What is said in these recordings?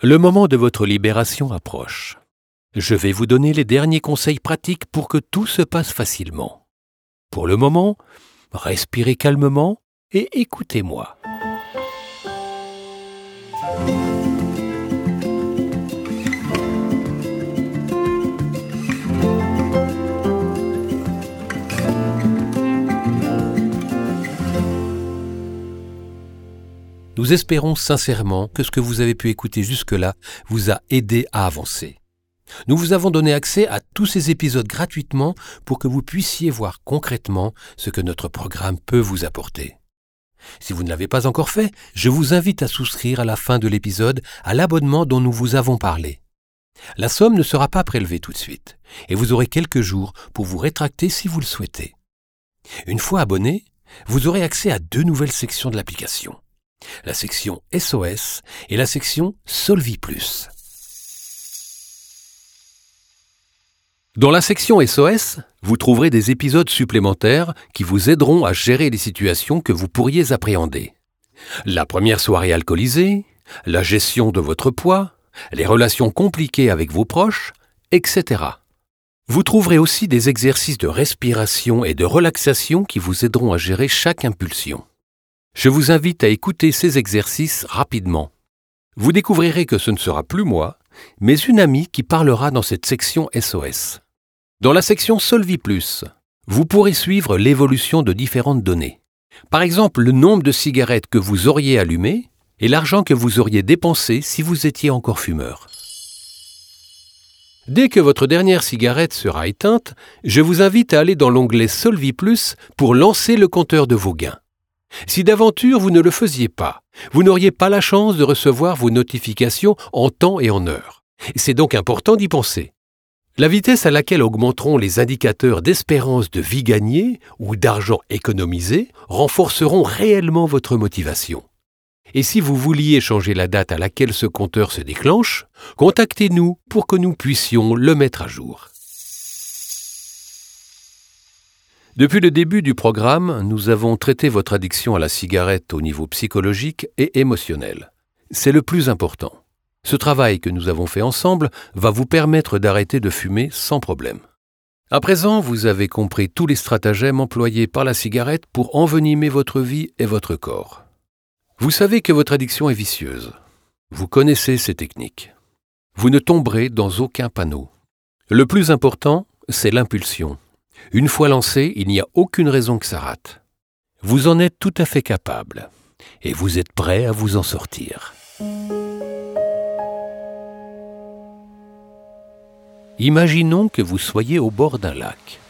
Le moment de votre libération approche. Je vais vous donner les derniers conseils pratiques pour que tout se passe facilement. Pour le moment, respirez calmement et écoutez-moi. Nous espérons sincèrement que ce que vous avez pu écouter jusque-là vous a aidé à avancer. Nous vous avons donné accès à tous ces épisodes gratuitement pour que vous puissiez voir concrètement ce que notre programme peut vous apporter. Si vous ne l'avez pas encore fait, je vous invite à souscrire à la fin de l'épisode à l'abonnement dont nous vous avons parlé. La somme ne sera pas prélevée tout de suite, et vous aurez quelques jours pour vous rétracter si vous le souhaitez. Une fois abonné, vous aurez accès à deux nouvelles sections de l'application la section SOS et la section Solvi Plus. Dans la section SOS, vous trouverez des épisodes supplémentaires qui vous aideront à gérer les situations que vous pourriez appréhender. La première soirée alcoolisée, la gestion de votre poids, les relations compliquées avec vos proches, etc. Vous trouverez aussi des exercices de respiration et de relaxation qui vous aideront à gérer chaque impulsion. Je vous invite à écouter ces exercices rapidement. Vous découvrirez que ce ne sera plus moi, mais une amie qui parlera dans cette section SOS. Dans la section Solvi Plus, vous pourrez suivre l'évolution de différentes données. Par exemple, le nombre de cigarettes que vous auriez allumées et l'argent que vous auriez dépensé si vous étiez encore fumeur. Dès que votre dernière cigarette sera éteinte, je vous invite à aller dans l'onglet Solvi Plus pour lancer le compteur de vos gains. Si d'aventure vous ne le faisiez pas, vous n'auriez pas la chance de recevoir vos notifications en temps et en heure. C'est donc important d'y penser. La vitesse à laquelle augmenteront les indicateurs d'espérance de vie gagnée ou d'argent économisé renforceront réellement votre motivation. Et si vous vouliez changer la date à laquelle ce compteur se déclenche, contactez-nous pour que nous puissions le mettre à jour. Depuis le début du programme, nous avons traité votre addiction à la cigarette au niveau psychologique et émotionnel. C'est le plus important. Ce travail que nous avons fait ensemble va vous permettre d'arrêter de fumer sans problème. À présent, vous avez compris tous les stratagèmes employés par la cigarette pour envenimer votre vie et votre corps. Vous savez que votre addiction est vicieuse. Vous connaissez ces techniques. Vous ne tomberez dans aucun panneau. Le plus important, c'est l'impulsion. Une fois lancé, il n'y a aucune raison que ça rate. Vous en êtes tout à fait capable, et vous êtes prêt à vous en sortir. Imaginons que vous soyez au bord d'un lac.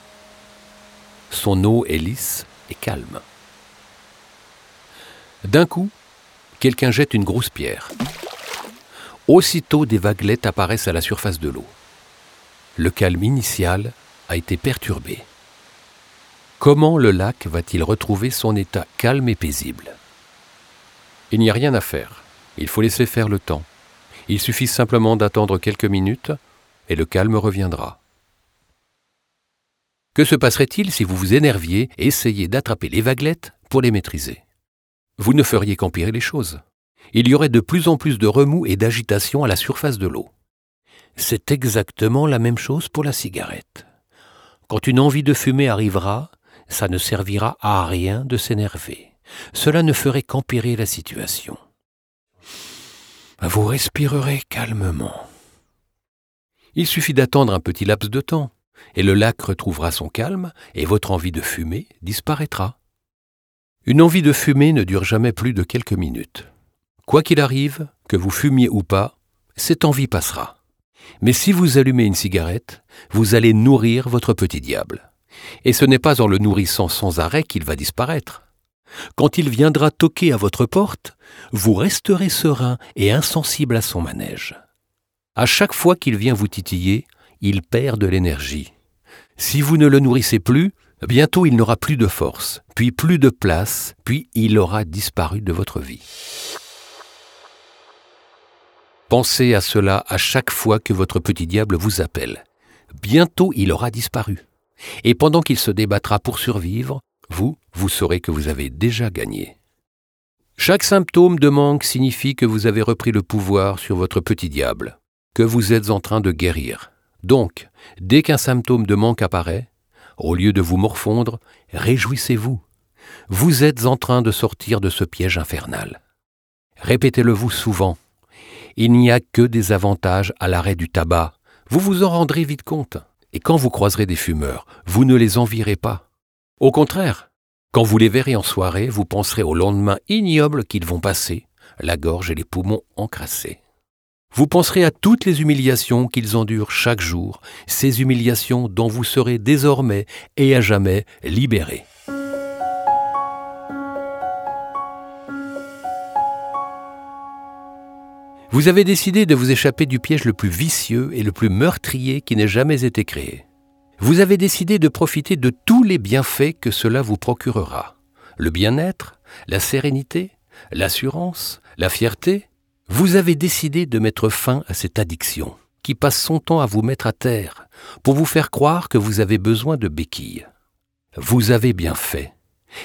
Son eau est lisse et calme. D'un coup, quelqu'un jette une grosse pierre. Aussitôt, des vaguelettes apparaissent à la surface de l'eau. Le calme initial a été perturbé. Comment le lac va-t-il retrouver son état calme et paisible? Il n'y a rien à faire. Il faut laisser faire le temps. Il suffit simplement d'attendre quelques minutes et le calme reviendra. Que se passerait-il si vous vous énerviez et essayiez d'attraper les vaguelettes pour les maîtriser? Vous ne feriez qu'empirer les choses. Il y aurait de plus en plus de remous et d'agitation à la surface de l'eau. C'est exactement la même chose pour la cigarette. Quand une envie de fumer arrivera, ça ne servira à rien de s'énerver. Cela ne ferait qu'empirer la situation. Vous respirerez calmement. Il suffit d'attendre un petit laps de temps, et le lac retrouvera son calme, et votre envie de fumer disparaîtra. Une envie de fumer ne dure jamais plus de quelques minutes. Quoi qu'il arrive, que vous fumiez ou pas, cette envie passera. Mais si vous allumez une cigarette, vous allez nourrir votre petit diable. Et ce n'est pas en le nourrissant sans arrêt qu'il va disparaître. Quand il viendra toquer à votre porte, vous resterez serein et insensible à son manège. À chaque fois qu'il vient vous titiller, il perd de l'énergie. Si vous ne le nourrissez plus, bientôt il n'aura plus de force, puis plus de place, puis il aura disparu de votre vie. Pensez à cela à chaque fois que votre petit diable vous appelle. Bientôt il aura disparu. Et pendant qu'il se débattra pour survivre, vous, vous saurez que vous avez déjà gagné. Chaque symptôme de manque signifie que vous avez repris le pouvoir sur votre petit diable, que vous êtes en train de guérir. Donc, dès qu'un symptôme de manque apparaît, au lieu de vous morfondre, réjouissez-vous. Vous êtes en train de sortir de ce piège infernal. Répétez-le vous souvent. Il n'y a que des avantages à l'arrêt du tabac. Vous vous en rendrez vite compte. Et quand vous croiserez des fumeurs, vous ne les envierez pas. Au contraire, quand vous les verrez en soirée, vous penserez au lendemain ignoble qu'ils vont passer, la gorge et les poumons encrassés. Vous penserez à toutes les humiliations qu'ils endurent chaque jour, ces humiliations dont vous serez désormais et à jamais libérés. Vous avez décidé de vous échapper du piège le plus vicieux et le plus meurtrier qui n'ait jamais été créé. Vous avez décidé de profiter de tous les bienfaits que cela vous procurera. Le bien-être, la sérénité, l'assurance, la fierté. Vous avez décidé de mettre fin à cette addiction qui passe son temps à vous mettre à terre pour vous faire croire que vous avez besoin de béquilles. Vous avez bien fait.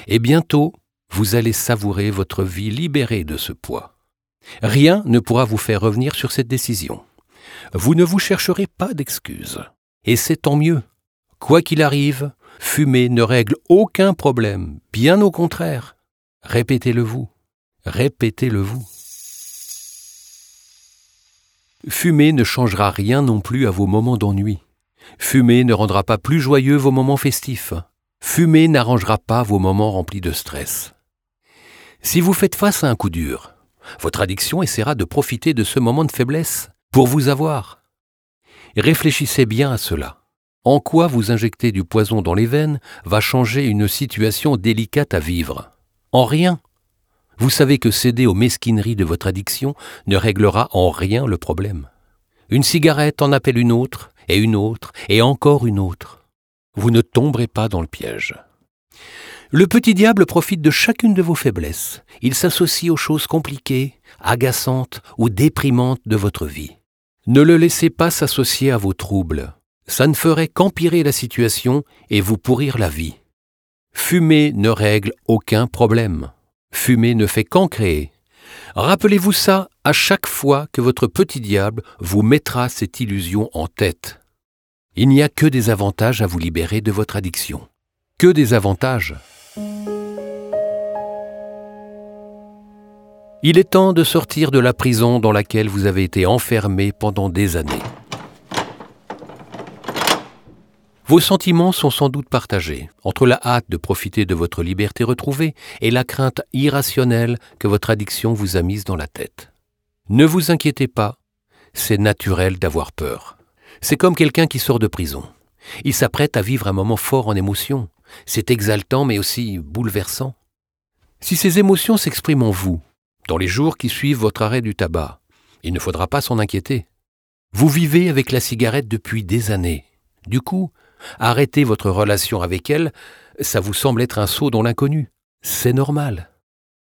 Et bientôt, vous allez savourer votre vie libérée de ce poids. Rien ne pourra vous faire revenir sur cette décision. Vous ne vous chercherez pas d'excuses. Et c'est tant mieux. Quoi qu'il arrive, fumer ne règle aucun problème, bien au contraire. Répétez-le vous. Répétez-le vous. Fumer ne changera rien non plus à vos moments d'ennui. Fumer ne rendra pas plus joyeux vos moments festifs. Fumer n'arrangera pas vos moments remplis de stress. Si vous faites face à un coup dur, votre addiction essaiera de profiter de ce moment de faiblesse pour vous avoir. Réfléchissez bien à cela. En quoi vous injecter du poison dans les veines va changer une situation délicate à vivre? En rien. Vous savez que céder aux mesquineries de votre addiction ne réglera en rien le problème. Une cigarette en appelle une autre, et une autre, et encore une autre. Vous ne tomberez pas dans le piège. Le petit diable profite de chacune de vos faiblesses. Il s'associe aux choses compliquées, agaçantes ou déprimantes de votre vie. Ne le laissez pas s'associer à vos troubles. Ça ne ferait qu'empirer la situation et vous pourrir la vie. Fumer ne règle aucun problème. Fumer ne fait qu'en créer. Rappelez-vous ça à chaque fois que votre petit diable vous mettra cette illusion en tête. Il n'y a que des avantages à vous libérer de votre addiction. Que des avantages. Il est temps de sortir de la prison dans laquelle vous avez été enfermé pendant des années. Vos sentiments sont sans doute partagés entre la hâte de profiter de votre liberté retrouvée et la crainte irrationnelle que votre addiction vous a mise dans la tête. Ne vous inquiétez pas, c'est naturel d'avoir peur. C'est comme quelqu'un qui sort de prison. Il s'apprête à vivre un moment fort en émotion, c'est exaltant mais aussi bouleversant. Si ces émotions s'expriment en vous, dans les jours qui suivent votre arrêt du tabac, il ne faudra pas s'en inquiéter. Vous vivez avec la cigarette depuis des années. Du coup, arrêter votre relation avec elle, ça vous semble être un saut dans l'inconnu. C'est normal.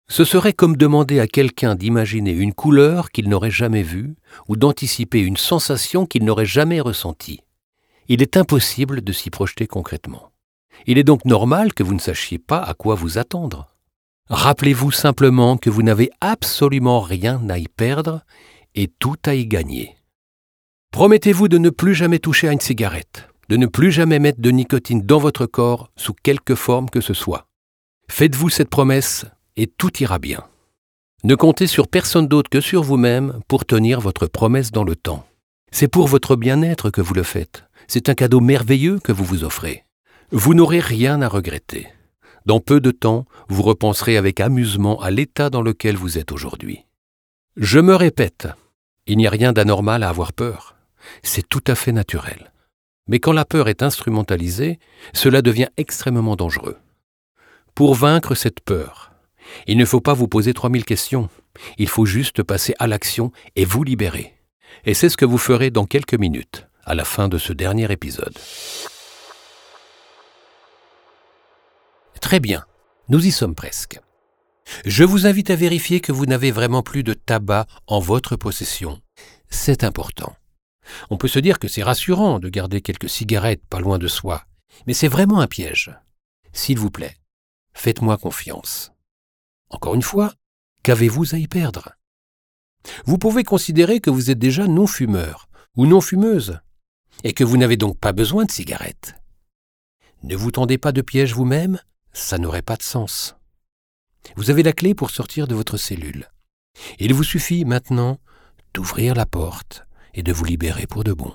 Ce serait comme demander à quelqu'un d'imaginer une couleur qu'il n'aurait jamais vue ou d'anticiper une sensation qu'il n'aurait jamais ressentie. Il est impossible de s'y projeter concrètement. Il est donc normal que vous ne sachiez pas à quoi vous attendre. Rappelez-vous simplement que vous n'avez absolument rien à y perdre et tout à y gagner. Promettez-vous de ne plus jamais toucher à une cigarette, de ne plus jamais mettre de nicotine dans votre corps sous quelque forme que ce soit. Faites-vous cette promesse et tout ira bien. Ne comptez sur personne d'autre que sur vous-même pour tenir votre promesse dans le temps. C'est pour votre bien-être que vous le faites. C'est un cadeau merveilleux que vous vous offrez. Vous n'aurez rien à regretter. Dans peu de temps, vous repenserez avec amusement à l'état dans lequel vous êtes aujourd'hui. Je me répète, il n'y a rien d'anormal à avoir peur. C'est tout à fait naturel. Mais quand la peur est instrumentalisée, cela devient extrêmement dangereux. Pour vaincre cette peur, il ne faut pas vous poser 3000 questions. Il faut juste passer à l'action et vous libérer. Et c'est ce que vous ferez dans quelques minutes, à la fin de ce dernier épisode. Très bien, nous y sommes presque. Je vous invite à vérifier que vous n'avez vraiment plus de tabac en votre possession. C'est important. On peut se dire que c'est rassurant de garder quelques cigarettes pas loin de soi, mais c'est vraiment un piège. S'il vous plaît, faites-moi confiance. Encore une fois, Qu'avez-vous à y perdre? Vous pouvez considérer que vous êtes déjà non-fumeur ou non-fumeuse et que vous n'avez donc pas besoin de cigarettes. Ne vous tendez pas de piège vous-même, ça n'aurait pas de sens. Vous avez la clé pour sortir de votre cellule. Il vous suffit maintenant d'ouvrir la porte et de vous libérer pour de bon.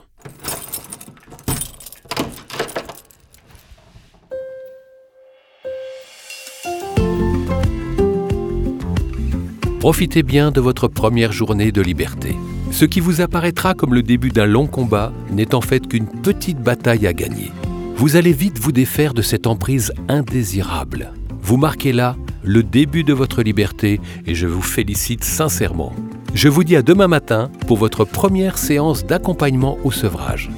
Profitez bien de votre première journée de liberté. Ce qui vous apparaîtra comme le début d'un long combat n'est en fait qu'une petite bataille à gagner. Vous allez vite vous défaire de cette emprise indésirable. Vous marquez là le début de votre liberté et je vous félicite sincèrement. Je vous dis à demain matin pour votre première séance d'accompagnement au sevrage.